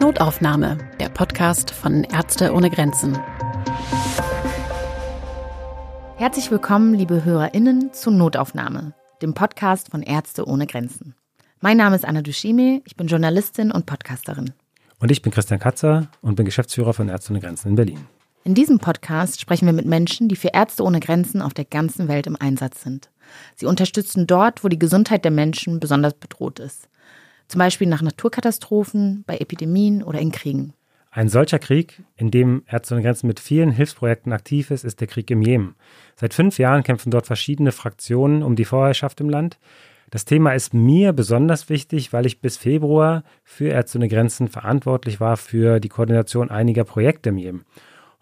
Notaufnahme, der Podcast von Ärzte ohne Grenzen. Herzlich willkommen, liebe HörerInnen, zu Notaufnahme, dem Podcast von Ärzte ohne Grenzen. Mein Name ist Anna Dushime, ich bin Journalistin und Podcasterin. Und ich bin Christian Katzer und bin Geschäftsführer von Ärzte ohne Grenzen in Berlin. In diesem Podcast sprechen wir mit Menschen, die für Ärzte ohne Grenzen auf der ganzen Welt im Einsatz sind. Sie unterstützen dort, wo die Gesundheit der Menschen besonders bedroht ist. Zum Beispiel nach Naturkatastrophen, bei Epidemien oder in Kriegen. Ein solcher Krieg, in dem Ärzte ohne Grenzen mit vielen Hilfsprojekten aktiv ist, ist der Krieg im Jemen. Seit fünf Jahren kämpfen dort verschiedene Fraktionen um die Vorherrschaft im Land. Das Thema ist mir besonders wichtig, weil ich bis Februar für Ärzte ohne Grenzen verantwortlich war für die Koordination einiger Projekte im Jemen.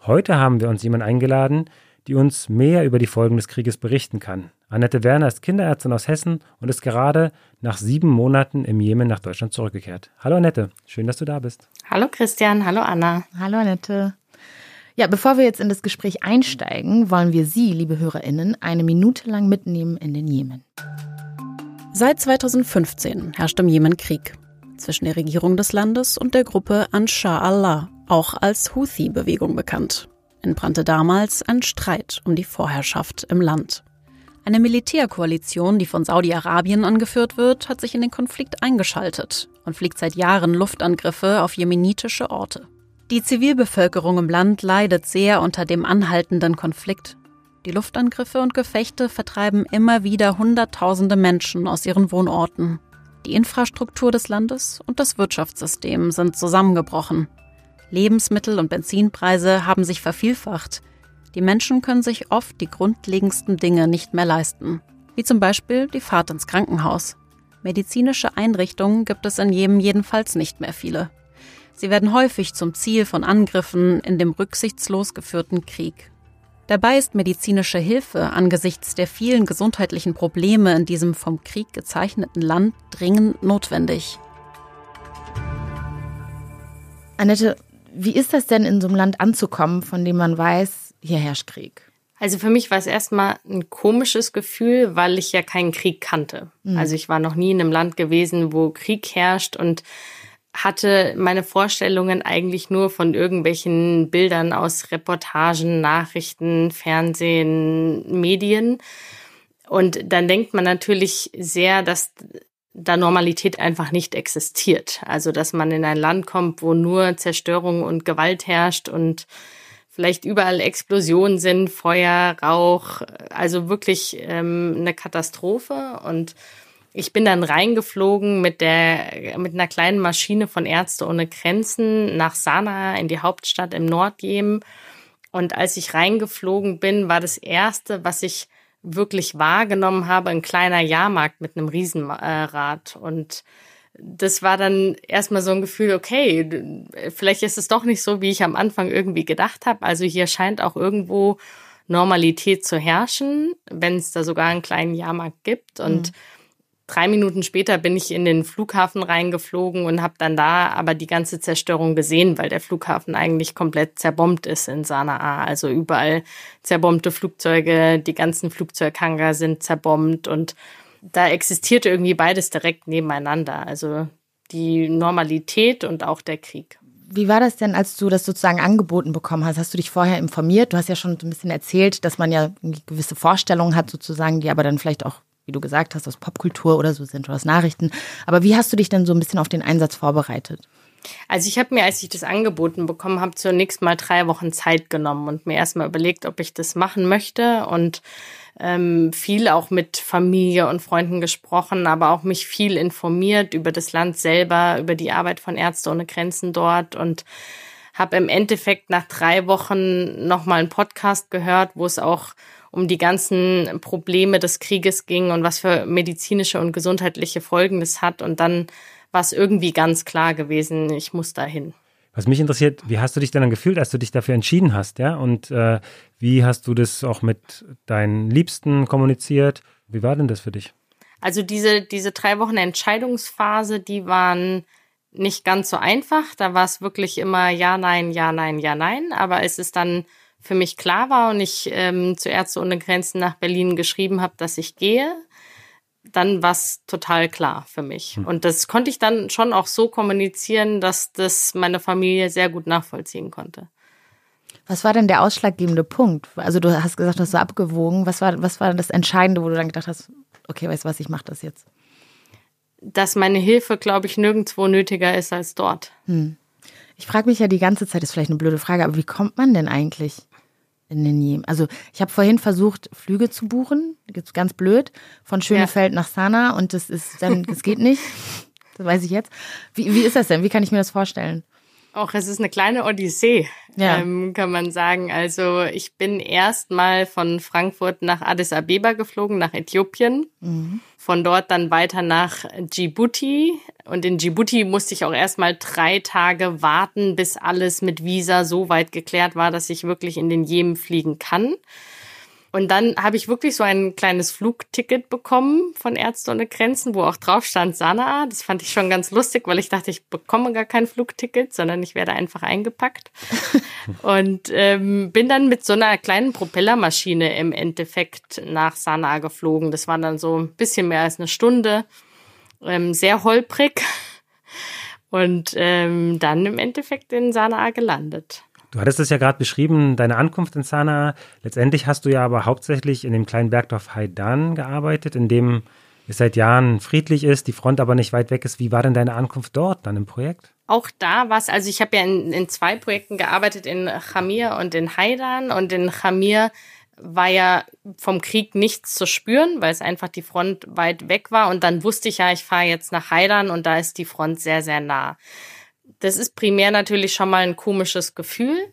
Heute haben wir uns jemanden eingeladen, die uns mehr über die Folgen des Krieges berichten kann. Annette Werner ist Kinderärztin aus Hessen und ist gerade nach sieben Monaten im Jemen nach Deutschland zurückgekehrt. Hallo Annette, schön, dass du da bist. Hallo Christian, hallo Anna. Hallo Annette. Ja, bevor wir jetzt in das Gespräch einsteigen, wollen wir Sie, liebe HörerInnen, eine Minute lang mitnehmen in den Jemen. Seit 2015 herrscht im Jemen Krieg zwischen der Regierung des Landes und der Gruppe Ansar Allah, auch als Houthi-Bewegung bekannt. Entbrannte damals ein Streit um die Vorherrschaft im Land. Eine Militärkoalition, die von Saudi-Arabien angeführt wird, hat sich in den Konflikt eingeschaltet und fliegt seit Jahren Luftangriffe auf jemenitische Orte. Die Zivilbevölkerung im Land leidet sehr unter dem anhaltenden Konflikt. Die Luftangriffe und Gefechte vertreiben immer wieder Hunderttausende Menschen aus ihren Wohnorten. Die Infrastruktur des Landes und das Wirtschaftssystem sind zusammengebrochen. Lebensmittel- und Benzinpreise haben sich vervielfacht. Die Menschen können sich oft die grundlegendsten Dinge nicht mehr leisten, wie zum Beispiel die Fahrt ins Krankenhaus. Medizinische Einrichtungen gibt es in Jemen jedenfalls nicht mehr viele. Sie werden häufig zum Ziel von Angriffen in dem rücksichtslos geführten Krieg. Dabei ist medizinische Hilfe angesichts der vielen gesundheitlichen Probleme in diesem vom Krieg gezeichneten Land dringend notwendig. Annette, wie ist das denn in so einem Land anzukommen, von dem man weiß, hier herrscht Krieg? Also für mich war es erstmal ein komisches Gefühl, weil ich ja keinen Krieg kannte. Mhm. Also ich war noch nie in einem Land gewesen, wo Krieg herrscht und hatte meine Vorstellungen eigentlich nur von irgendwelchen Bildern aus Reportagen, Nachrichten, Fernsehen, Medien. Und dann denkt man natürlich sehr, dass da Normalität einfach nicht existiert. Also, dass man in ein Land kommt, wo nur Zerstörung und Gewalt herrscht und vielleicht überall Explosionen sind, Feuer, Rauch, also wirklich ähm, eine Katastrophe. Und ich bin dann reingeflogen mit der mit einer kleinen Maschine von Ärzte ohne Grenzen nach Sanaa in die Hauptstadt im Nordjemen. Und als ich reingeflogen bin, war das erste, was ich wirklich wahrgenommen habe, ein kleiner Jahrmarkt mit einem Riesenrad. Und das war dann erstmal so ein Gefühl, okay, vielleicht ist es doch nicht so, wie ich am Anfang irgendwie gedacht habe. Also hier scheint auch irgendwo Normalität zu herrschen, wenn es da sogar einen kleinen Jahrmarkt gibt. Und mhm Drei Minuten später bin ich in den Flughafen reingeflogen und habe dann da aber die ganze Zerstörung gesehen, weil der Flughafen eigentlich komplett zerbombt ist in Sanaa. Also überall zerbombte Flugzeuge, die ganzen Flugzeughanger sind zerbombt und da existierte irgendwie beides direkt nebeneinander. Also die Normalität und auch der Krieg. Wie war das denn, als du das sozusagen angeboten bekommen hast? Hast du dich vorher informiert? Du hast ja schon so ein bisschen erzählt, dass man ja gewisse Vorstellungen hat, sozusagen, die aber dann vielleicht auch wie du gesagt hast, aus Popkultur oder so sind oder aus Nachrichten. Aber wie hast du dich denn so ein bisschen auf den Einsatz vorbereitet? Also ich habe mir, als ich das angeboten bekommen habe, zunächst mal drei Wochen Zeit genommen und mir erstmal überlegt, ob ich das machen möchte und ähm, viel auch mit Familie und Freunden gesprochen, aber auch mich viel informiert über das Land selber, über die Arbeit von Ärzte ohne Grenzen dort und habe im Endeffekt nach drei Wochen nochmal einen Podcast gehört, wo es auch um die ganzen Probleme des Krieges ging und was für medizinische und gesundheitliche Folgen das hat. Und dann war es irgendwie ganz klar gewesen, ich muss dahin. Was mich interessiert, wie hast du dich denn dann gefühlt, als du dich dafür entschieden hast, ja? Und äh, wie hast du das auch mit deinen Liebsten kommuniziert? Wie war denn das für dich? Also diese, diese drei Wochen Entscheidungsphase, die waren nicht ganz so einfach. Da war es wirklich immer ja, nein, ja, nein, ja, nein. Aber es ist dann für mich klar war und ich ähm, zu Ärzte ohne Grenzen nach Berlin geschrieben habe, dass ich gehe, dann war es total klar für mich. Hm. Und das konnte ich dann schon auch so kommunizieren, dass das meine Familie sehr gut nachvollziehen konnte. Was war denn der ausschlaggebende Punkt? Also du hast gesagt, du hast so abgewogen. Was war, was war das Entscheidende, wo du dann gedacht hast, okay, weißt du was, ich mache das jetzt? Dass meine Hilfe, glaube ich, nirgendwo nötiger ist als dort. Hm. Ich frage mich ja die ganze Zeit, ist vielleicht eine blöde Frage, aber wie kommt man denn eigentlich in den Jemen? Also ich habe vorhin versucht, Flüge zu buchen, ganz blöd, von Schönefeld ja. nach Sana und das ist dann, das geht nicht. Das weiß ich jetzt. Wie, wie ist das denn? Wie kann ich mir das vorstellen? Auch es ist eine kleine Odyssee, ja. ähm, kann man sagen. Also ich bin erst mal von Frankfurt nach Addis Abeba geflogen, nach Äthiopien. Mhm. Von dort dann weiter nach Djibouti. Und in Djibouti musste ich auch erst mal drei Tage warten, bis alles mit Visa so weit geklärt war, dass ich wirklich in den Jemen fliegen kann. Und dann habe ich wirklich so ein kleines Flugticket bekommen von Ärzte ohne Grenzen, wo auch drauf stand Sanaa. Das fand ich schon ganz lustig, weil ich dachte, ich bekomme gar kein Flugticket, sondern ich werde einfach eingepackt. und ähm, bin dann mit so einer kleinen Propellermaschine im Endeffekt nach Sanaa geflogen. Das war dann so ein bisschen mehr als eine Stunde. Ähm, sehr holprig. Und ähm, dann im Endeffekt in Sanaa gelandet. Du hattest es ja gerade beschrieben, deine Ankunft in Sanaa. Letztendlich hast du ja aber hauptsächlich in dem kleinen Bergdorf Haidan gearbeitet, in dem es seit Jahren friedlich ist, die Front aber nicht weit weg ist. Wie war denn deine Ankunft dort dann im Projekt? Auch da war es, also ich habe ja in, in, zwei Projekten gearbeitet, in Chamir und in Haidan. Und in Chamir war ja vom Krieg nichts zu spüren, weil es einfach die Front weit weg war. Und dann wusste ich ja, ich fahre jetzt nach Haidan und da ist die Front sehr, sehr nah das ist primär natürlich schon mal ein komisches Gefühl.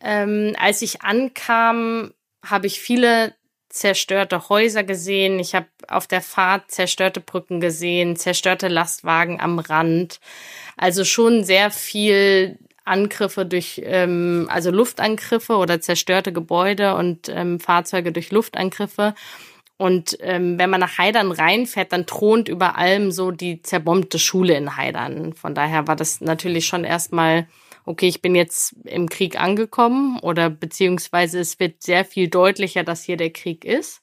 Ähm, als ich ankam, habe ich viele zerstörte Häuser gesehen. Ich habe auf der Fahrt zerstörte Brücken gesehen, zerstörte Lastwagen am Rand. Also schon sehr viel Angriffe durch, ähm, also Luftangriffe oder zerstörte Gebäude und ähm, Fahrzeuge durch Luftangriffe. Und ähm, wenn man nach Heidern reinfährt, dann thront über allem so die zerbombte Schule in Heidern. Von daher war das natürlich schon erstmal, okay, ich bin jetzt im Krieg angekommen oder beziehungsweise es wird sehr viel deutlicher, dass hier der Krieg ist.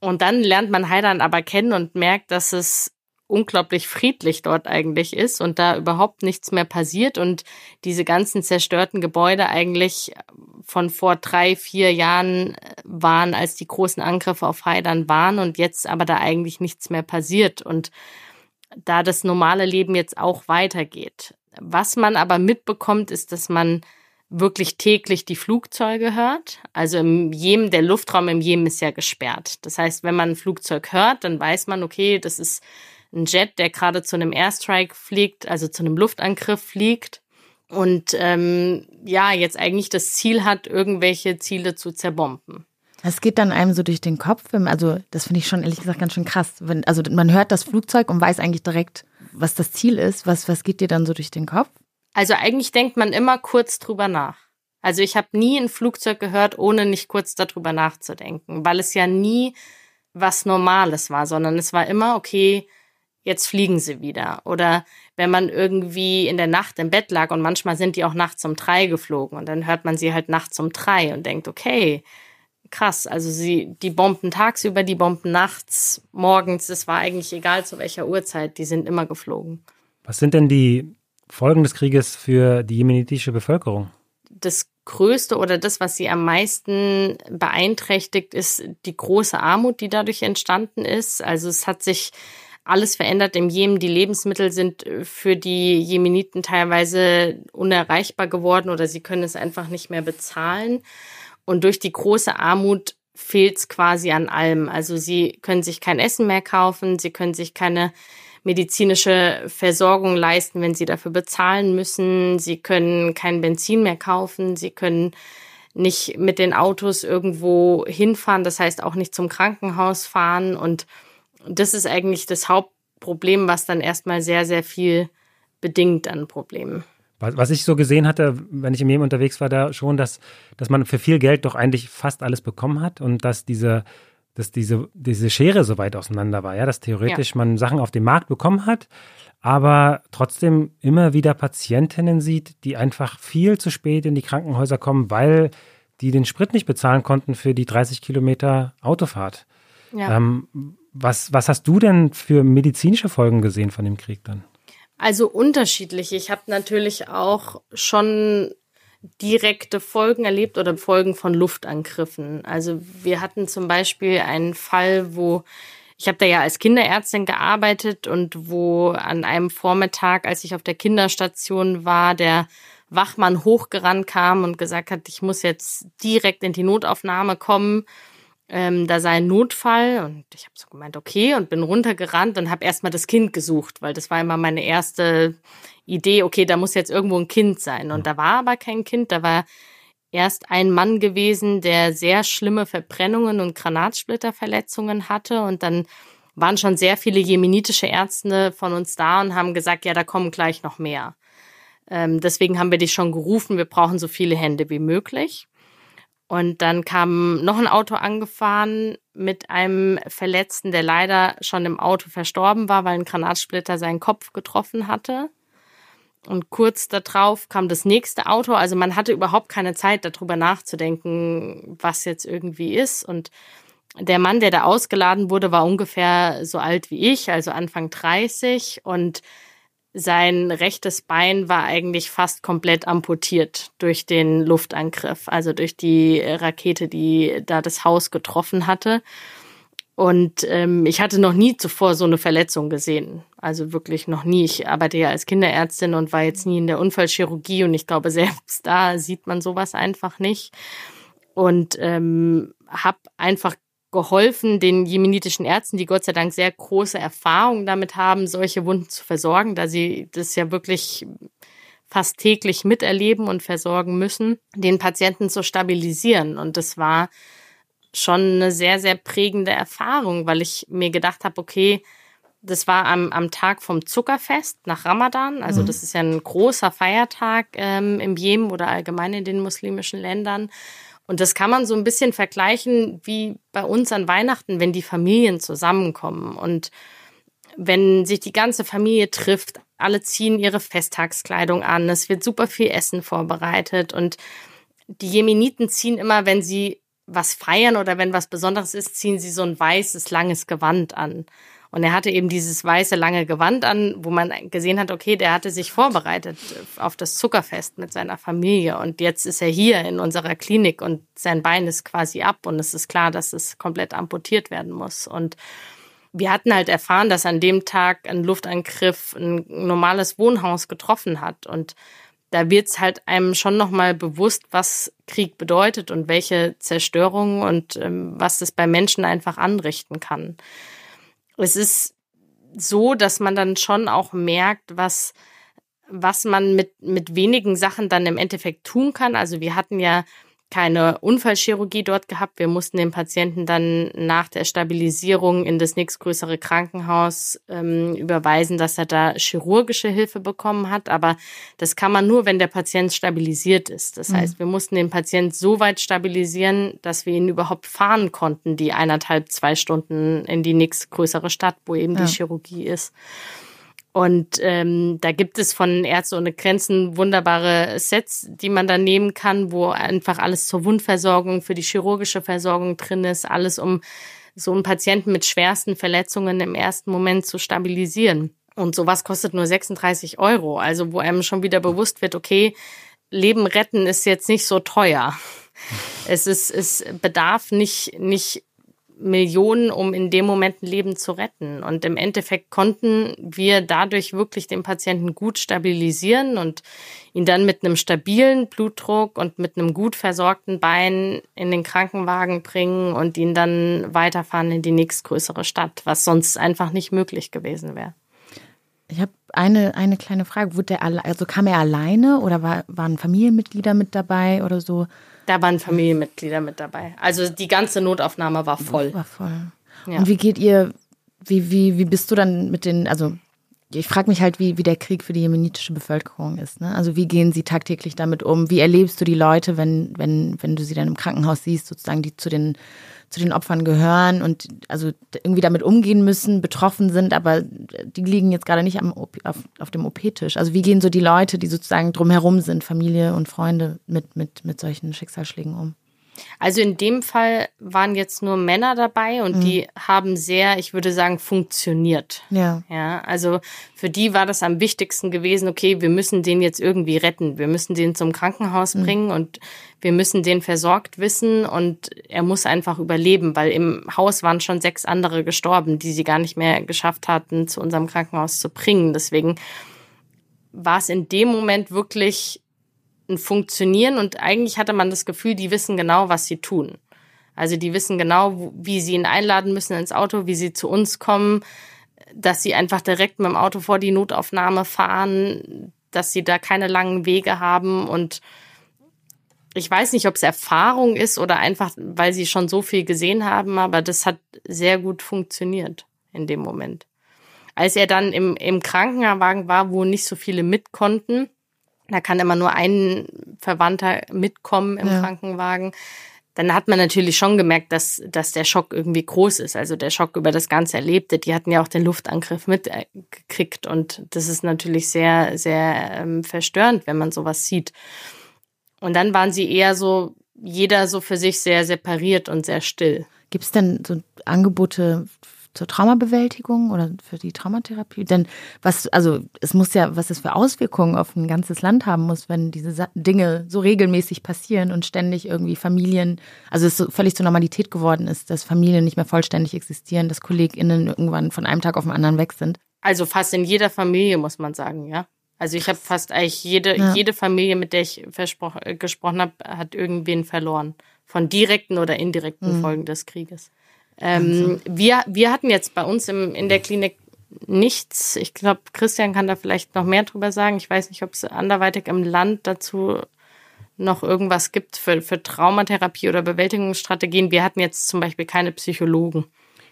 Und dann lernt man Heidern aber kennen und merkt, dass es unglaublich friedlich dort eigentlich ist und da überhaupt nichts mehr passiert und diese ganzen zerstörten Gebäude eigentlich von vor drei, vier Jahren äh, waren, als die großen Angriffe auf Heidern waren und jetzt aber da eigentlich nichts mehr passiert und da das normale Leben jetzt auch weitergeht. Was man aber mitbekommt, ist, dass man wirklich täglich die Flugzeuge hört. Also im Jemen, der Luftraum im Jemen ist ja gesperrt. Das heißt, wenn man ein Flugzeug hört, dann weiß man, okay, das ist ein Jet, der gerade zu einem Airstrike fliegt, also zu einem Luftangriff fliegt und ähm, ja, jetzt eigentlich das Ziel hat, irgendwelche Ziele zu zerbomben. Es geht dann einem so durch den Kopf, also das finde ich schon ehrlich gesagt ganz schön krass. Wenn, also man hört das Flugzeug und weiß eigentlich direkt, was das Ziel ist. Was, was geht dir dann so durch den Kopf? Also eigentlich denkt man immer kurz drüber nach. Also ich habe nie ein Flugzeug gehört, ohne nicht kurz darüber nachzudenken, weil es ja nie was Normales war, sondern es war immer, okay, jetzt fliegen sie wieder. Oder wenn man irgendwie in der Nacht im Bett lag und manchmal sind die auch nachts um drei geflogen und dann hört man sie halt nachts um drei und denkt, okay, krass, also sie, die Bomben tagsüber, die Bomben nachts, morgens, es war eigentlich egal zu welcher Uhrzeit, die sind immer geflogen. Was sind denn die Folgen des Krieges für die jemenitische Bevölkerung? Das Größte oder das, was sie am meisten beeinträchtigt, ist die große Armut, die dadurch entstanden ist. Also es hat sich alles verändert im Jemen. Die Lebensmittel sind äh, für die Jemeniten teilweise unerreichbar geworden oder sie können es einfach nicht mehr bezahlen. Und durch die große Armut fehlt es quasi an allem. Also sie können sich kein Essen mehr kaufen, sie können sich keine medizinische Versorgung leisten, wenn sie dafür bezahlen müssen. Sie können kein Benzin mehr kaufen, sie können nicht mit den Autos irgendwo hinfahren, das heißt auch nicht zum Krankenhaus fahren und das ist eigentlich das Hauptproblem, was dann erstmal sehr, sehr viel bedingt an Problemen. Was ich so gesehen hatte, wenn ich im Jemen unterwegs war, da schon, dass, dass man für viel Geld doch eigentlich fast alles bekommen hat und dass diese, dass diese, diese Schere so weit auseinander war, ja, dass theoretisch ja. man Sachen auf dem Markt bekommen hat, aber trotzdem immer wieder Patientinnen sieht, die einfach viel zu spät in die Krankenhäuser kommen, weil die den Sprit nicht bezahlen konnten für die 30 Kilometer Autofahrt. Ja. Ähm, Was, was hast du denn für medizinische Folgen gesehen von dem Krieg dann? Also unterschiedlich. Ich habe natürlich auch schon direkte Folgen erlebt oder Folgen von Luftangriffen. Also wir hatten zum Beispiel einen Fall, wo ich habe da ja als Kinderärztin gearbeitet und wo an einem Vormittag, als ich auf der Kinderstation war, der Wachmann hochgerannt kam und gesagt hat, ich muss jetzt direkt in die Notaufnahme kommen. Ähm, da sei ein Notfall und ich habe so gemeint, okay, und bin runtergerannt und habe erstmal das Kind gesucht, weil das war immer meine erste Idee, okay, da muss jetzt irgendwo ein Kind sein. Und da war aber kein Kind, da war erst ein Mann gewesen, der sehr schlimme Verbrennungen und Granatsplitterverletzungen hatte. Und dann waren schon sehr viele jemenitische Ärzte von uns da und haben gesagt, ja, da kommen gleich noch mehr. Ähm, deswegen haben wir dich schon gerufen, wir brauchen so viele Hände wie möglich. Und dann kam noch ein Auto angefahren mit einem Verletzten, der leider schon im Auto verstorben war, weil ein Granatsplitter seinen Kopf getroffen hatte. Und kurz darauf kam das nächste Auto. Also man hatte überhaupt keine Zeit, darüber nachzudenken, was jetzt irgendwie ist. Und der Mann, der da ausgeladen wurde, war ungefähr so alt wie ich, also Anfang 30. Und sein rechtes Bein war eigentlich fast komplett amputiert durch den Luftangriff, also durch die Rakete, die da das Haus getroffen hatte. Und ähm, ich hatte noch nie zuvor so eine Verletzung gesehen. Also wirklich noch nie. Ich arbeite ja als Kinderärztin und war jetzt nie in der Unfallchirurgie und ich glaube, selbst da sieht man sowas einfach nicht. Und ähm, habe einfach geholfen, den jemenitischen Ärzten, die Gott sei Dank sehr große Erfahrung damit haben, solche Wunden zu versorgen, da sie das ja wirklich fast täglich miterleben und versorgen müssen, den Patienten zu stabilisieren. Und das war schon eine sehr, sehr prägende Erfahrung, weil ich mir gedacht habe, okay, das war am, am Tag vom Zuckerfest nach Ramadan. Also mhm. das ist ja ein großer Feiertag ähm, im Jemen oder allgemein in den muslimischen Ländern. Und das kann man so ein bisschen vergleichen wie bei uns an Weihnachten, wenn die Familien zusammenkommen und wenn sich die ganze Familie trifft, alle ziehen ihre Festtagskleidung an, es wird super viel Essen vorbereitet und die Jemeniten ziehen immer, wenn sie was feiern oder wenn was Besonderes ist, ziehen sie so ein weißes, langes Gewand an. Und er hatte eben dieses weiße, lange Gewand an, wo man gesehen hat, okay, der hatte sich vorbereitet auf das Zuckerfest mit seiner Familie. Und jetzt ist er hier in unserer Klinik und sein Bein ist quasi ab und es ist klar, dass es komplett amputiert werden muss. Und wir hatten halt erfahren, dass an dem Tag ein Luftangriff ein normales Wohnhaus getroffen hat. Und da wird es halt einem schon nochmal bewusst, was Krieg bedeutet und welche Zerstörung und ähm, was das bei Menschen einfach anrichten kann. Es ist so, dass man dann schon auch merkt, was was man mit, mit wenigen Sachen dann im Endeffekt tun kann. Also wir hatten ja keine Unfallchirurgie dort gehabt. Wir mussten den Patienten dann nach der Stabilisierung in das nächstgrößere Krankenhaus ähm, überweisen, dass er da chirurgische Hilfe bekommen hat. Aber das kann man nur, wenn der Patient stabilisiert ist. Das mhm. heißt, wir mussten den Patienten so weit stabilisieren, dass wir ihn überhaupt fahren konnten, die eineinhalb, zwei Stunden in die nächstgrößere Stadt, wo eben ja. die Chirurgie ist. Und ähm, da gibt es von Ärzte ohne Grenzen wunderbare Sets, die man dann nehmen kann, wo einfach alles zur Wundversorgung, für die chirurgische Versorgung drin ist, alles um so einen Patienten mit schwersten Verletzungen im ersten Moment zu stabilisieren. Und sowas kostet nur 36 Euro. Also wo einem schon wieder bewusst wird, okay, Leben retten ist jetzt nicht so teuer. Es ist, es bedarf nicht, nicht Millionen, um in dem Moment ein Leben zu retten. Und im Endeffekt konnten wir dadurch wirklich den Patienten gut stabilisieren und ihn dann mit einem stabilen Blutdruck und mit einem gut versorgten Bein in den Krankenwagen bringen und ihn dann weiterfahren in die nächstgrößere Stadt, was sonst einfach nicht möglich gewesen wäre. Ich habe eine, eine kleine Frage. Wurde der also kam er alleine oder war, waren Familienmitglieder mit dabei oder so? Da waren Familienmitglieder mit dabei. Also die ganze Notaufnahme war voll. War voll. Ja. Und wie geht ihr, wie, wie, wie bist du dann mit den, also ich frage mich halt, wie, wie der Krieg für die jemenitische Bevölkerung ist. Ne? Also wie gehen sie tagtäglich damit um? Wie erlebst du die Leute, wenn, wenn, wenn du sie dann im Krankenhaus siehst, sozusagen, die zu den zu den Opfern gehören und also irgendwie damit umgehen müssen, betroffen sind, aber die liegen jetzt gerade nicht am auf, auf dem OP-Tisch. Also wie gehen so die Leute, die sozusagen drumherum sind, Familie und Freunde, mit, mit, mit solchen Schicksalsschlägen um? Also in dem Fall waren jetzt nur Männer dabei und mhm. die haben sehr, ich würde sagen, funktioniert. Ja. Ja, also für die war das am wichtigsten gewesen, okay, wir müssen den jetzt irgendwie retten. Wir müssen den zum Krankenhaus mhm. bringen und wir müssen den versorgt wissen und er muss einfach überleben, weil im Haus waren schon sechs andere gestorben, die sie gar nicht mehr geschafft hatten, zu unserem Krankenhaus zu bringen. Deswegen war es in dem Moment wirklich Funktionieren und eigentlich hatte man das Gefühl, die wissen genau, was sie tun. Also die wissen genau, wie sie ihn einladen müssen ins Auto, wie sie zu uns kommen, dass sie einfach direkt mit dem Auto vor die Notaufnahme fahren, dass sie da keine langen Wege haben und ich weiß nicht, ob es Erfahrung ist oder einfach, weil sie schon so viel gesehen haben, aber das hat sehr gut funktioniert in dem Moment. Als er dann im, im Krankenwagen war, wo nicht so viele mit konnten, da kann immer nur ein Verwandter mitkommen im ja. Krankenwagen. Dann hat man natürlich schon gemerkt, dass, dass der Schock irgendwie groß ist. Also der Schock über das ganze Erlebte. Die hatten ja auch den Luftangriff mitgekriegt. Und das ist natürlich sehr, sehr ähm, verstörend, wenn man sowas sieht. Und dann waren sie eher so, jeder so für sich sehr separiert und sehr still. Gibt es denn so Angebote zur Traumabewältigung oder für die Traumatherapie? Denn was, also es muss ja, was es für Auswirkungen auf ein ganzes Land haben muss, wenn diese Dinge so regelmäßig passieren und ständig irgendwie Familien, also es so völlig zur Normalität geworden ist, dass Familien nicht mehr vollständig existieren, dass KollegInnen irgendwann von einem Tag auf den anderen weg sind. Also fast in jeder Familie, muss man sagen, ja. Also ich habe fast eigentlich jede, ja. jede Familie, mit der ich gesprochen habe, hat irgendwen verloren. Von direkten oder indirekten mhm. Folgen des Krieges. Ähm, wir, wir hatten jetzt bei uns im, in der Klinik nichts. Ich glaube, Christian kann da vielleicht noch mehr drüber sagen. Ich weiß nicht, ob es anderweitig im Land dazu noch irgendwas gibt für, für Traumatherapie oder Bewältigungsstrategien. Wir hatten jetzt zum Beispiel keine Psychologen.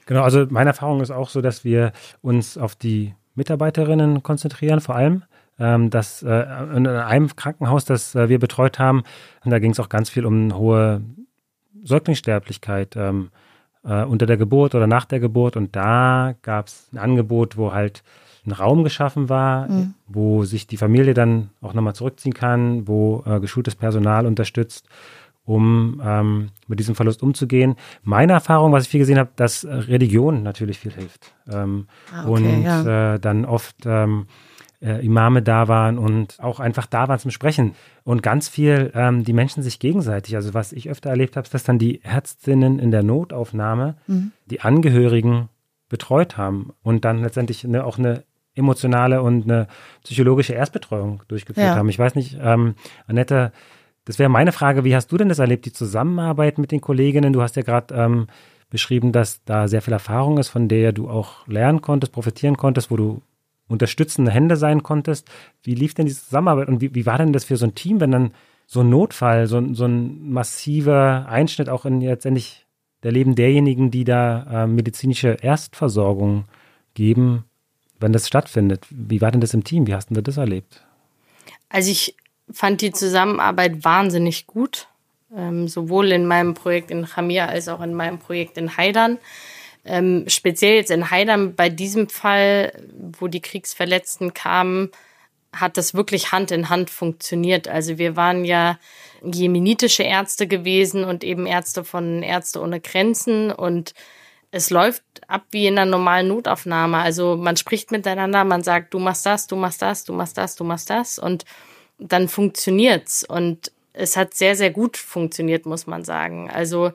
Genau, also meine Erfahrung ist auch so, dass wir uns auf die Mitarbeiterinnen konzentrieren, vor allem. Ähm, dass äh, in einem Krankenhaus, das äh, wir betreut haben, da ging es auch ganz viel um hohe Säuglingssterblichkeit. Ähm, äh, unter der Geburt oder nach der Geburt. Und da gab es ein Angebot, wo halt ein Raum geschaffen war, mhm. wo sich die Familie dann auch nochmal zurückziehen kann, wo äh, geschultes Personal unterstützt, um ähm, mit diesem Verlust umzugehen. Meine Erfahrung, was ich viel gesehen habe, dass Religion natürlich viel hilft. Ähm, ah, okay, und ja. äh, dann oft ähm, äh, Imame da waren und auch einfach da waren zum Sprechen. Und ganz viel ähm, die Menschen sich gegenseitig. Also was ich öfter erlebt habe, ist, dass dann die Ärztinnen in der Notaufnahme mhm. die Angehörigen betreut haben und dann letztendlich eine, auch eine emotionale und eine psychologische Erstbetreuung durchgeführt ja. haben. Ich weiß nicht, ähm, Annette, das wäre meine Frage, wie hast du denn das erlebt, die Zusammenarbeit mit den Kolleginnen? Du hast ja gerade ähm, beschrieben, dass da sehr viel Erfahrung ist, von der du auch lernen konntest, profitieren konntest, wo du unterstützende Hände sein konntest. Wie lief denn diese Zusammenarbeit und wie, wie war denn das für so ein Team, wenn dann so ein Notfall, so, so ein massiver Einschnitt auch in letztendlich der Leben derjenigen, die da äh, medizinische Erstversorgung geben, wenn das stattfindet. Wie war denn das im Team? Wie hast du das erlebt? Also ich fand die Zusammenarbeit wahnsinnig gut, ähm, sowohl in meinem Projekt in Chamia als auch in meinem Projekt in Haidern. Ähm, speziell jetzt in Heidern bei diesem Fall, wo die Kriegsverletzten kamen, hat das wirklich Hand in Hand funktioniert. Also wir waren ja jemenitische Ärzte gewesen und eben Ärzte von Ärzte ohne Grenzen und es läuft ab wie in einer normalen Notaufnahme. Also man spricht miteinander, man sagt, du machst das, du machst das, du machst das, du machst das und dann funktioniert's und es hat sehr, sehr gut funktioniert, muss man sagen. Also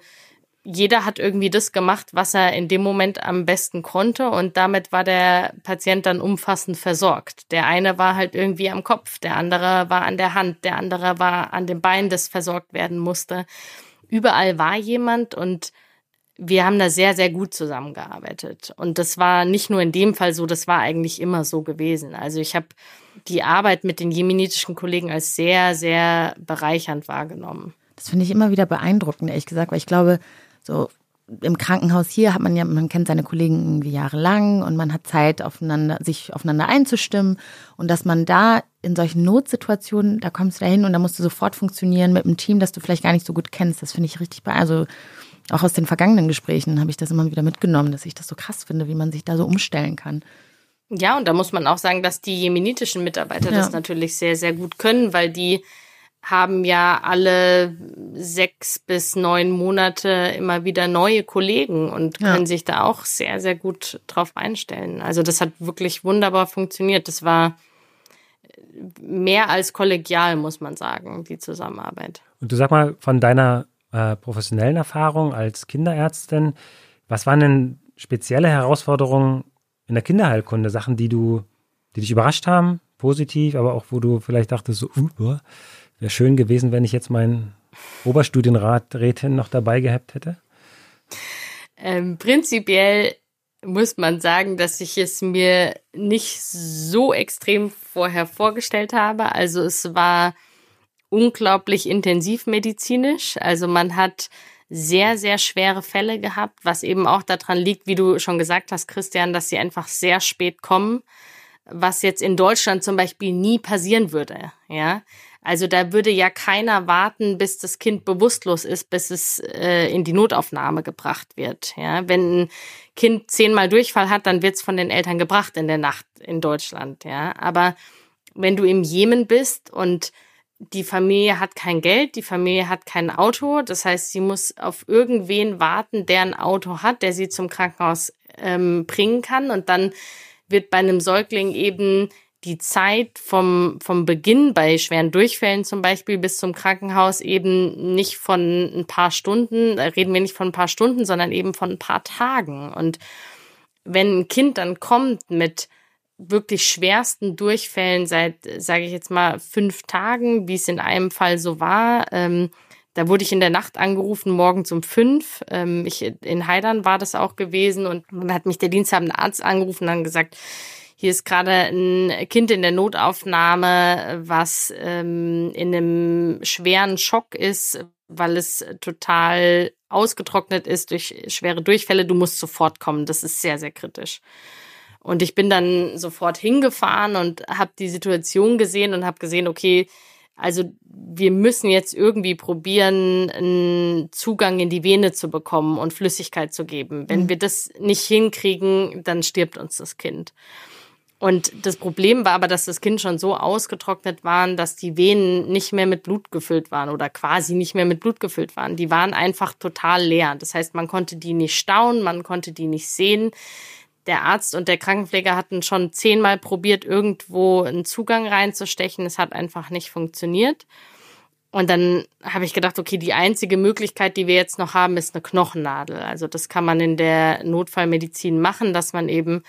jeder hat irgendwie das gemacht, was er in dem Moment am besten konnte und damit war der Patient dann umfassend versorgt. Der eine war halt irgendwie am Kopf, der andere war an der Hand, der andere war an dem Bein, das versorgt werden musste. Überall war jemand und wir haben da sehr, sehr gut zusammengearbeitet. Und das war nicht nur in dem Fall so, das war eigentlich immer so gewesen. Also ich habe die Arbeit mit den jemenitischen Kollegen als sehr, sehr bereichernd wahrgenommen. Das finde ich immer wieder beeindruckend, ehrlich gesagt, weil ich glaube, so im Krankenhaus hier hat man ja, man kennt seine Kollegen irgendwie jahrelang und man hat Zeit, aufeinander, sich aufeinander einzustimmen. Und dass man da in solchen Notsituationen, da kommst du da hin und da musst du sofort funktionieren mit einem Team, das du vielleicht gar nicht so gut kennst. Das finde ich richtig bei. Also auch aus den vergangenen Gesprächen habe ich das immer wieder mitgenommen, dass ich das so krass finde, wie man sich da so umstellen kann. Ja, und da muss man auch sagen, dass die jemenitischen Mitarbeiter ja. das natürlich sehr, sehr gut können, weil die haben ja alle sechs bis neun Monate immer wieder neue Kollegen und können ja. sich da auch sehr, sehr gut drauf einstellen. Also das hat wirklich wunderbar funktioniert. Das war mehr als kollegial, muss man sagen, die Zusammenarbeit. Und du sag mal, von deiner äh, professionellen Erfahrung als Kinderärztin, was waren denn spezielle Herausforderungen in der Kinderheilkunde, Sachen, die du, die dich überrascht haben, positiv, aber auch wo du vielleicht dachtest, so, uh, Wäre schön gewesen, wenn ich jetzt meinen Oberstudienraträtin noch dabei gehabt hätte. Ähm, prinzipiell muss man sagen, dass ich es mir nicht so extrem vorher vorgestellt habe. Also es war unglaublich intensiv medizinisch. Also man hat sehr, sehr schwere Fälle gehabt, was eben auch daran liegt, wie du schon gesagt hast, Christian, dass sie einfach sehr spät kommen, was jetzt in Deutschland zum Beispiel nie passieren würde. Ja, also da würde ja keiner warten, bis das Kind bewusstlos ist, bis es äh, in die Notaufnahme gebracht wird. Ja, wenn ein Kind zehnmal Durchfall hat, dann wird es von den Eltern gebracht in der Nacht in Deutschland. Ja, aber wenn du im Jemen bist und die Familie hat kein Geld, die Familie hat kein Auto, das heißt, sie muss auf irgendwen warten, der ein Auto hat, der sie zum Krankenhaus ähm, bringen kann und dann wird bei einem Säugling eben die Zeit vom, vom Beginn bei schweren Durchfällen zum Beispiel bis zum Krankenhaus eben nicht von ein paar Stunden, da reden wir nicht von ein paar Stunden, sondern eben von ein paar Tagen. Und wenn ein Kind dann kommt mit wirklich schwersten Durchfällen seit, sage ich jetzt mal, fünf Tagen, wie es in einem Fall so war, ähm, da wurde ich in der Nacht angerufen, morgens um fünf. Ähm, ich, in Heidern war das auch gewesen und dann hat mich der diensthabende Arzt angerufen und dann gesagt, hier ist gerade ein Kind in der Notaufnahme, was ähm, in einem schweren Schock ist, weil es total ausgetrocknet ist durch schwere Durchfälle. Du musst sofort kommen. Das ist sehr, sehr kritisch. Und ich bin dann sofort hingefahren und habe die Situation gesehen und habe gesehen, okay, also wir müssen jetzt irgendwie probieren, einen Zugang in die Vene zu bekommen und Flüssigkeit zu geben. Wenn mhm. wir das nicht hinkriegen, dann stirbt uns das Kind. Und das Problem war aber, dass das Kind schon so ausgetrocknet waren, dass die Venen nicht mehr mit Blut gefüllt waren oder quasi nicht mehr mit Blut gefüllt waren. Die waren einfach total leer. Das heißt, man konnte die nicht stauen, man konnte die nicht sehen. Der Arzt und der Krankenpfleger hatten schon zehnmal probiert, irgendwo einen Zugang reinzustechen. Es hat einfach nicht funktioniert. Und dann habe ich gedacht, okay, die einzige Möglichkeit, die wir jetzt noch haben, ist eine Knochennadel. Also das kann man in der Notfallmedizin machen, dass man eben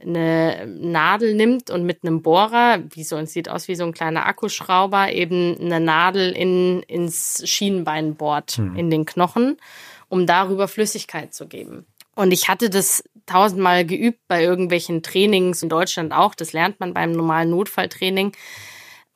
eine Nadel nimmt und mit einem Bohrer, wie so, es sieht aus wie so ein kleiner Akkuschrauber, eben eine Nadel in, ins Schienenbein bohrt, hm. in den Knochen, um darüber Flüssigkeit zu geben. Und ich hatte das tausendmal geübt bei irgendwelchen Trainings in Deutschland auch. Das lernt man beim normalen Notfalltraining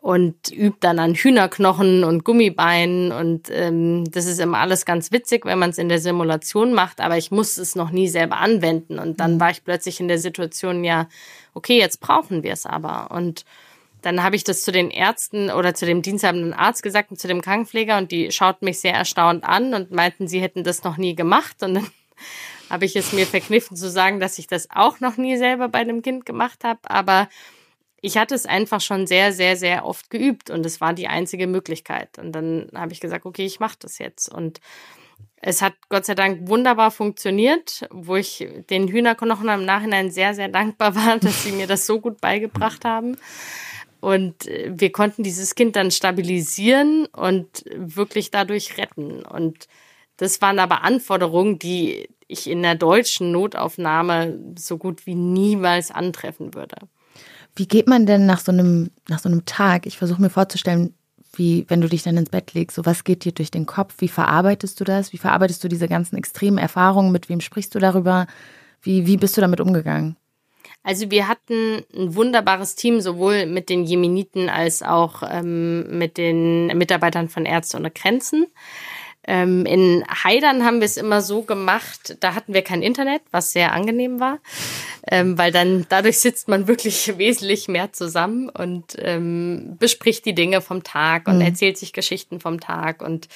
und übt dann an Hühnerknochen und Gummibeinen und ähm, das ist immer alles ganz witzig, wenn man es in der Simulation macht, aber ich muss es noch nie selber anwenden. Und dann mhm. war ich plötzlich in der Situation, ja, okay, jetzt brauchen wir es aber. Und dann habe ich das zu den Ärzten oder zu dem diensthabenden Arzt gesagt und zu dem Krankenpfleger und die schauten mich sehr erstaunt an und meinten, sie hätten das noch nie gemacht. Und dann habe ich es mir verkniffen zu sagen, dass ich das auch noch nie selber bei einem Kind gemacht habe, aber ich hatte es einfach schon sehr, sehr, sehr oft geübt und es war die einzige Möglichkeit. Und dann habe ich gesagt, okay, ich mache das jetzt. Und es hat Gott sei Dank wunderbar funktioniert, wo ich den Hühnerknochen im Nachhinein sehr, sehr dankbar war, dass sie mir das so gut beigebracht haben. Und wir konnten dieses Kind dann stabilisieren und wirklich dadurch retten. Und das waren aber Anforderungen, die ich in der deutschen Notaufnahme so gut wie niemals antreffen würde. Wie geht man denn nach so einem, nach so einem Tag? Ich versuche mir vorzustellen, wie, wenn du dich dann ins Bett legst, so was geht dir durch den Kopf? Wie verarbeitest du das? Wie verarbeitest du diese ganzen extremen Erfahrungen? Mit wem sprichst du darüber? Wie, wie bist du damit umgegangen? Also wir hatten ein wunderbares Team, sowohl mit den Jemeniten als auch ähm, mit den Mitarbeitern von Ärzte ohne Grenzen. Ähm, in Heidern haben wir es immer so gemacht, da hatten wir kein Internet, was sehr angenehm war, ähm, weil dann dadurch sitzt man wirklich wesentlich mehr zusammen und ähm, bespricht die Dinge vom Tag und mhm. erzählt sich Geschichten vom Tag und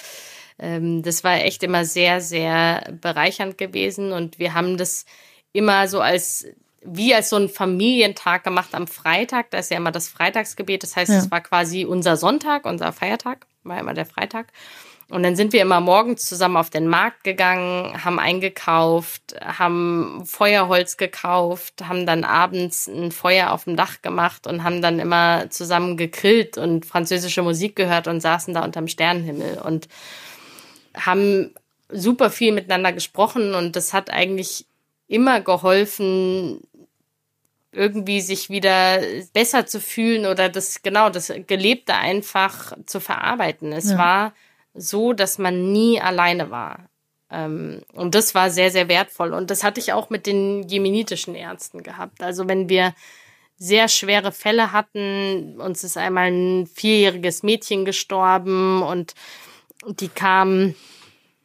ähm, das war echt immer sehr, sehr bereichernd gewesen und wir haben das immer so als wie als so ein Familientag gemacht am Freitag. Da ist ja immer das Freitagsgebet. Das heißt, es ja. war quasi unser Sonntag, unser Feiertag, war immer der Freitag. Und dann sind wir immer morgens zusammen auf den Markt gegangen, haben eingekauft, haben Feuerholz gekauft, haben dann abends ein Feuer auf dem Dach gemacht und haben dann immer zusammen gegrillt und französische Musik gehört und saßen da unterm Sternenhimmel und haben super viel miteinander gesprochen und das hat eigentlich immer geholfen, irgendwie sich wieder besser zu fühlen oder das genau das Gelebte einfach zu verarbeiten. Es ja. war so, dass man nie alleine war. Ähm, und das war sehr, sehr wertvoll. Und das hatte ich auch mit den jemenitischen Ärzten gehabt. Also wenn wir sehr schwere Fälle hatten, uns ist einmal ein vierjähriges Mädchen gestorben und die kam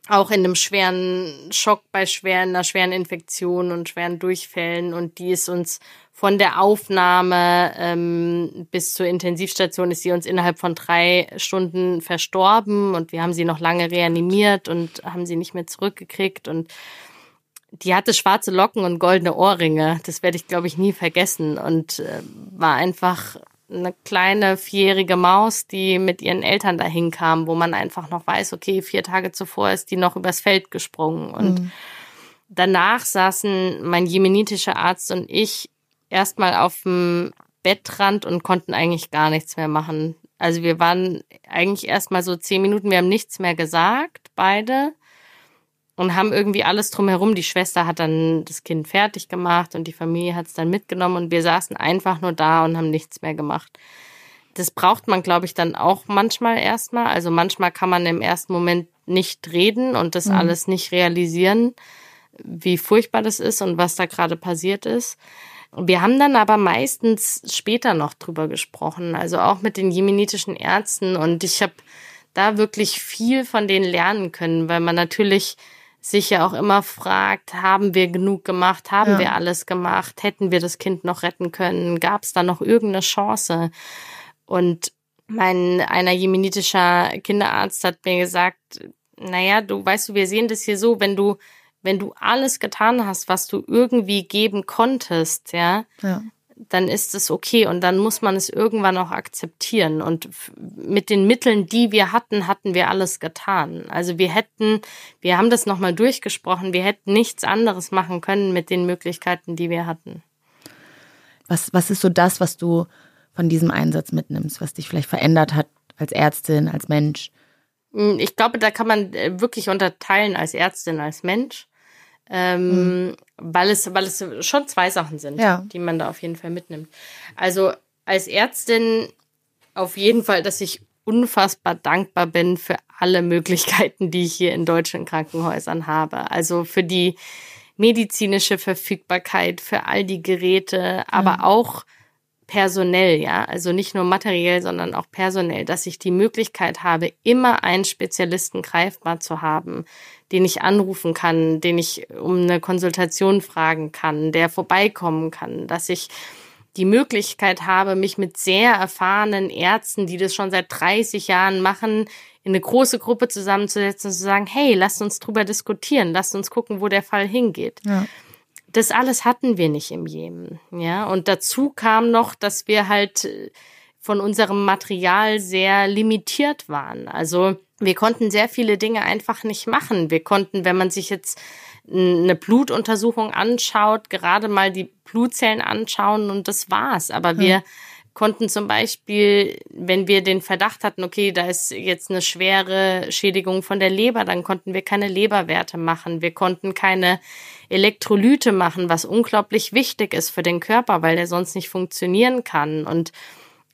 auch in einem schweren Schock bei schweren, einer schweren Infektion und schweren Durchfällen und die ist uns von der Aufnahme ähm, bis zur Intensivstation ist sie uns innerhalb von drei Stunden verstorben und wir haben sie noch lange reanimiert und haben sie nicht mehr zurückgekriegt und die hatte schwarze Locken und goldene Ohrringe. Das werde ich, glaube ich, nie vergessen und äh, war einfach eine kleine vierjährige Maus, die mit ihren Eltern dahin kam, wo man einfach noch weiß, okay, vier Tage zuvor ist die noch übers Feld gesprungen und mhm. Danach saßen mein jemenitischer Arzt und ich erstmal auf dem Bettrand und konnten eigentlich gar nichts mehr machen. Also wir waren eigentlich erstmal so zehn Minuten, wir haben nichts mehr gesagt, beide. Und haben irgendwie alles drumherum. Die Schwester hat dann das Kind fertig gemacht und die Familie hat es dann mitgenommen und wir saßen einfach nur da und haben nichts mehr gemacht. Das braucht man, glaube ich, dann auch manchmal erstmal. Also manchmal kann man im ersten Moment nicht reden und das mhm. alles nicht realisieren, wie furchtbar das ist und was da gerade passiert ist. Wir haben dann aber meistens später noch drüber gesprochen, also auch mit den jemenitischen Ärzten. Und ich habe da wirklich viel von denen lernen können, weil man natürlich sich ja auch immer fragt, haben wir genug gemacht, haben ja. wir alles gemacht, hätten wir das Kind noch retten können, gab es da noch irgendeine Chance? Und mein einer jemenitischer Kinderarzt hat mir gesagt, naja, du weißt du, wir sehen das hier so, wenn du wenn du alles getan hast, was du irgendwie geben konntest, ja, ja. dann ist es okay und dann muss man es irgendwann auch akzeptieren. Und mit den Mitteln, die wir hatten, hatten wir alles getan. Also wir hätten, wir haben das nochmal durchgesprochen, wir hätten nichts anderes machen können mit den Möglichkeiten, die wir hatten. Was, was ist so das, was du von diesem Einsatz mitnimmst, was dich vielleicht verändert hat als Ärztin, als Mensch? Hm, ich glaube, da kann man äh, wirklich unterteilen als Ärztin, als Mensch ähm, mhm. weil, es, weil es schon zwei Sachen sind, ja. die man da auf jeden Fall mitnimmt. Also als Ärztin auf jeden Fall, dass ich unfassbar dankbar bin für alle Möglichkeiten, die ich hier in deutschen Krankenhäusern habe. Also für die medizinische Verfügbarkeit, für all die Geräte, aber mhm. auch personell, ja, also nicht nur materiell, sondern auch personell, dass ich die Möglichkeit habe, immer einen Spezialisten greifbar zu haben, den ich anrufen kann, den ich um eine Konsultation fragen kann, der vorbeikommen kann, dass ich die Möglichkeit habe, mich mit sehr erfahrenen Ärzten, die das schon seit 30 Jahren machen, in eine große Gruppe zusammenzusetzen und zu sagen, hey, lasst uns drüber diskutieren, lasst uns gucken, wo der Fall hingeht. Ja das alles hatten wir nicht im Jemen. Ja, und dazu kam noch, dass wir halt äh, von unserem Material sehr limitiert waren. Also wir konnten sehr viele Dinge einfach nicht machen. Wir konnten, wenn man sich jetzt eine Blutuntersuchung anschaut, gerade mal die Blutzellen anschauen und das war's. Aber wir hm konnten zum Beispiel, wenn wir den Verdacht hatten, okay, da ist jetzt eine schwere Schädigung von der Leber, dann konnten wir keine Leberwerte machen. Wir konnten keine Elektrolyte machen, was unglaublich wichtig ist für den Körper, weil der sonst nicht funktionieren kann und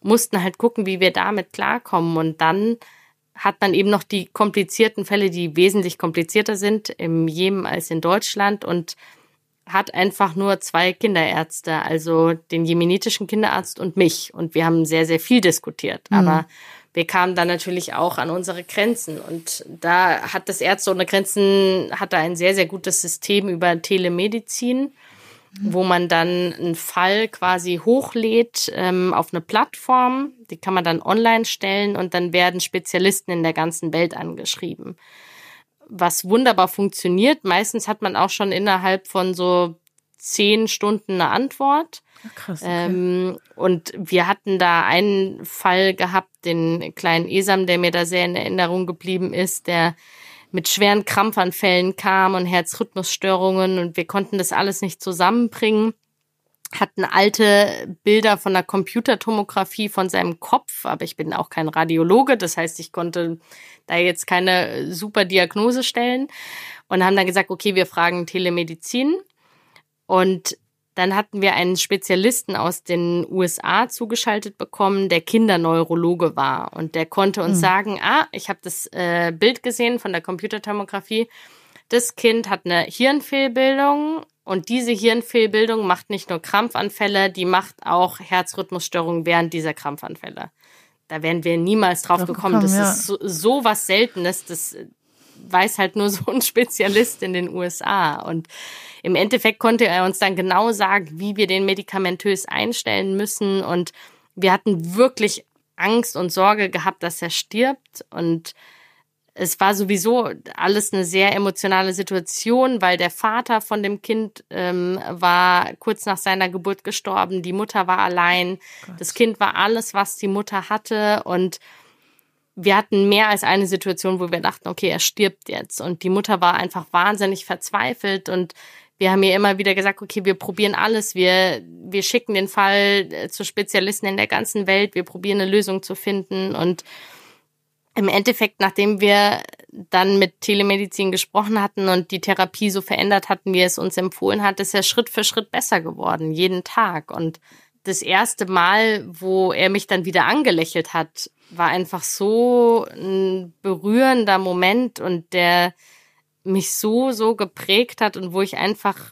mussten halt gucken, wie wir damit klarkommen. Und dann hat man eben noch die komplizierten Fälle, die wesentlich komplizierter sind im Jemen als in Deutschland und hat einfach nur zwei Kinderärzte, also den jemenitischen Kinderarzt und mich. Und wir haben sehr, sehr viel diskutiert. Mhm. Aber wir kamen dann natürlich auch an unsere Grenzen. Und da hat das Ärzte ohne Grenzen, hat da ein sehr, sehr gutes System über Telemedizin, mhm. wo man dann einen Fall quasi hochlädt ähm, auf eine Plattform. Die kann man dann online stellen und dann werden Spezialisten in der ganzen Welt angeschrieben was wunderbar funktioniert. Meistens hat man auch schon innerhalb von so zehn Stunden eine Antwort. Ach, krass. Okay. Ähm, und wir hatten da einen Fall gehabt, den kleinen Esam, der mir da sehr in Erinnerung geblieben ist, der mit schweren Krampfanfällen kam und Herzrhythmusstörungen und wir konnten das alles nicht zusammenbringen hatten alte Bilder von der Computertomographie von seinem Kopf, aber ich bin auch kein Radiologe, das heißt, ich konnte da jetzt keine super Diagnose stellen und haben dann gesagt, okay, wir fragen Telemedizin. Und dann hatten wir einen Spezialisten aus den USA zugeschaltet bekommen, der Kinderneurologe war. Und der konnte uns mhm. sagen, ah, ich habe das äh, Bild gesehen von der Computertomographie, das Kind hat eine Hirnfehlbildung und diese Hirnfehlbildung macht nicht nur Krampfanfälle, die macht auch Herzrhythmusstörungen während dieser Krampfanfälle. Da wären wir niemals drauf gekommen. Das ja. ist so, so was Seltenes. Das weiß halt nur so ein Spezialist in den USA. Und im Endeffekt konnte er uns dann genau sagen, wie wir den medikamentös einstellen müssen. Und wir hatten wirklich Angst und Sorge gehabt, dass er stirbt. Und es war sowieso alles eine sehr emotionale Situation, weil der Vater von dem Kind ähm, war kurz nach seiner Geburt gestorben, die Mutter war allein, Gott. das Kind war alles, was die Mutter hatte. Und wir hatten mehr als eine Situation, wo wir dachten, okay, er stirbt jetzt. Und die Mutter war einfach wahnsinnig verzweifelt. Und wir haben ihr immer wieder gesagt, okay, wir probieren alles, wir, wir schicken den Fall äh, zu Spezialisten in der ganzen Welt, wir probieren eine Lösung zu finden. Und im Endeffekt, nachdem wir dann mit Telemedizin gesprochen hatten und die Therapie so verändert hatten, wie es uns empfohlen hat, ist er Schritt für Schritt besser geworden, jeden Tag. Und das erste Mal, wo er mich dann wieder angelächelt hat, war einfach so ein berührender Moment und der mich so, so geprägt hat und wo ich einfach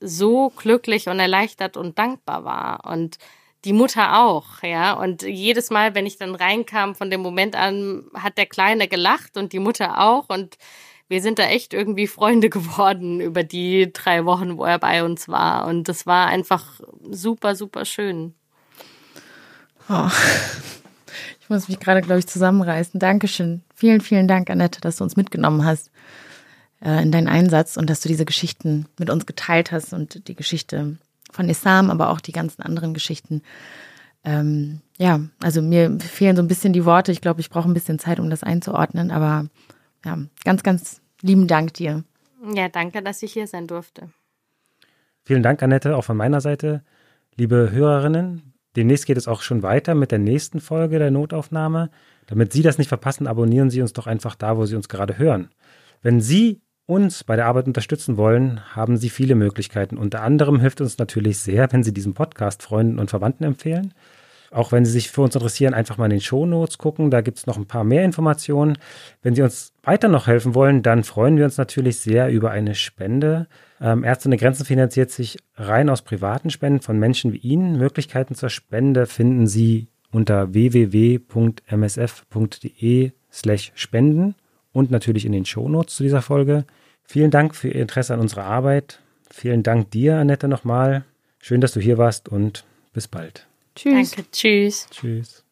so glücklich und erleichtert und dankbar war. Und die Mutter auch, ja. Und jedes Mal, wenn ich dann reinkam, von dem Moment an, hat der Kleine gelacht und die Mutter auch. Und wir sind da echt irgendwie Freunde geworden über die drei Wochen, wo er bei uns war. Und das war einfach super, super schön. Oh. Ich muss mich gerade, glaube ich, zusammenreißen. Dankeschön. Vielen, vielen Dank, Annette, dass du uns mitgenommen hast äh, in deinen Einsatz und dass du diese Geschichten mit uns geteilt hast und die Geschichte von Islam, aber auch die ganzen anderen Geschichten. Ähm, ja, also mir fehlen so ein bisschen die Worte. Ich glaube, ich brauche ein bisschen Zeit, um das einzuordnen. Aber ja, ganz, ganz lieben Dank dir. Ja, danke, dass ich hier sein durfte. Vielen Dank, Annette, auch von meiner Seite. Liebe Hörerinnen, demnächst geht es auch schon weiter mit der nächsten Folge der Notaufnahme. Damit Sie das nicht verpassen, abonnieren Sie uns doch einfach da, wo Sie uns gerade hören. Wenn Sie uns bei der Arbeit unterstützen wollen, haben Sie viele Möglichkeiten. Unter anderem hilft uns natürlich sehr, wenn Sie diesen Podcast Freunden und Verwandten empfehlen. Auch wenn Sie sich für uns interessieren, einfach mal in den Show Notes gucken. Da gibt es noch ein paar mehr Informationen. Wenn Sie uns weiter noch helfen wollen, dann freuen wir uns natürlich sehr über eine Spende. Ähm, Ärzte ohne Grenzen finanziert sich rein aus privaten Spenden von Menschen wie Ihnen. Möglichkeiten zur Spende finden Sie unter www.msf.de slash spenden und natürlich in den Shownotes zu dieser Folge. Vielen Dank für Ihr Interesse an unserer Arbeit. Vielen Dank dir, Annette, nochmal. Schön, dass du hier warst und bis bald. Tschüss. Danke. Tschüss. Tschüss.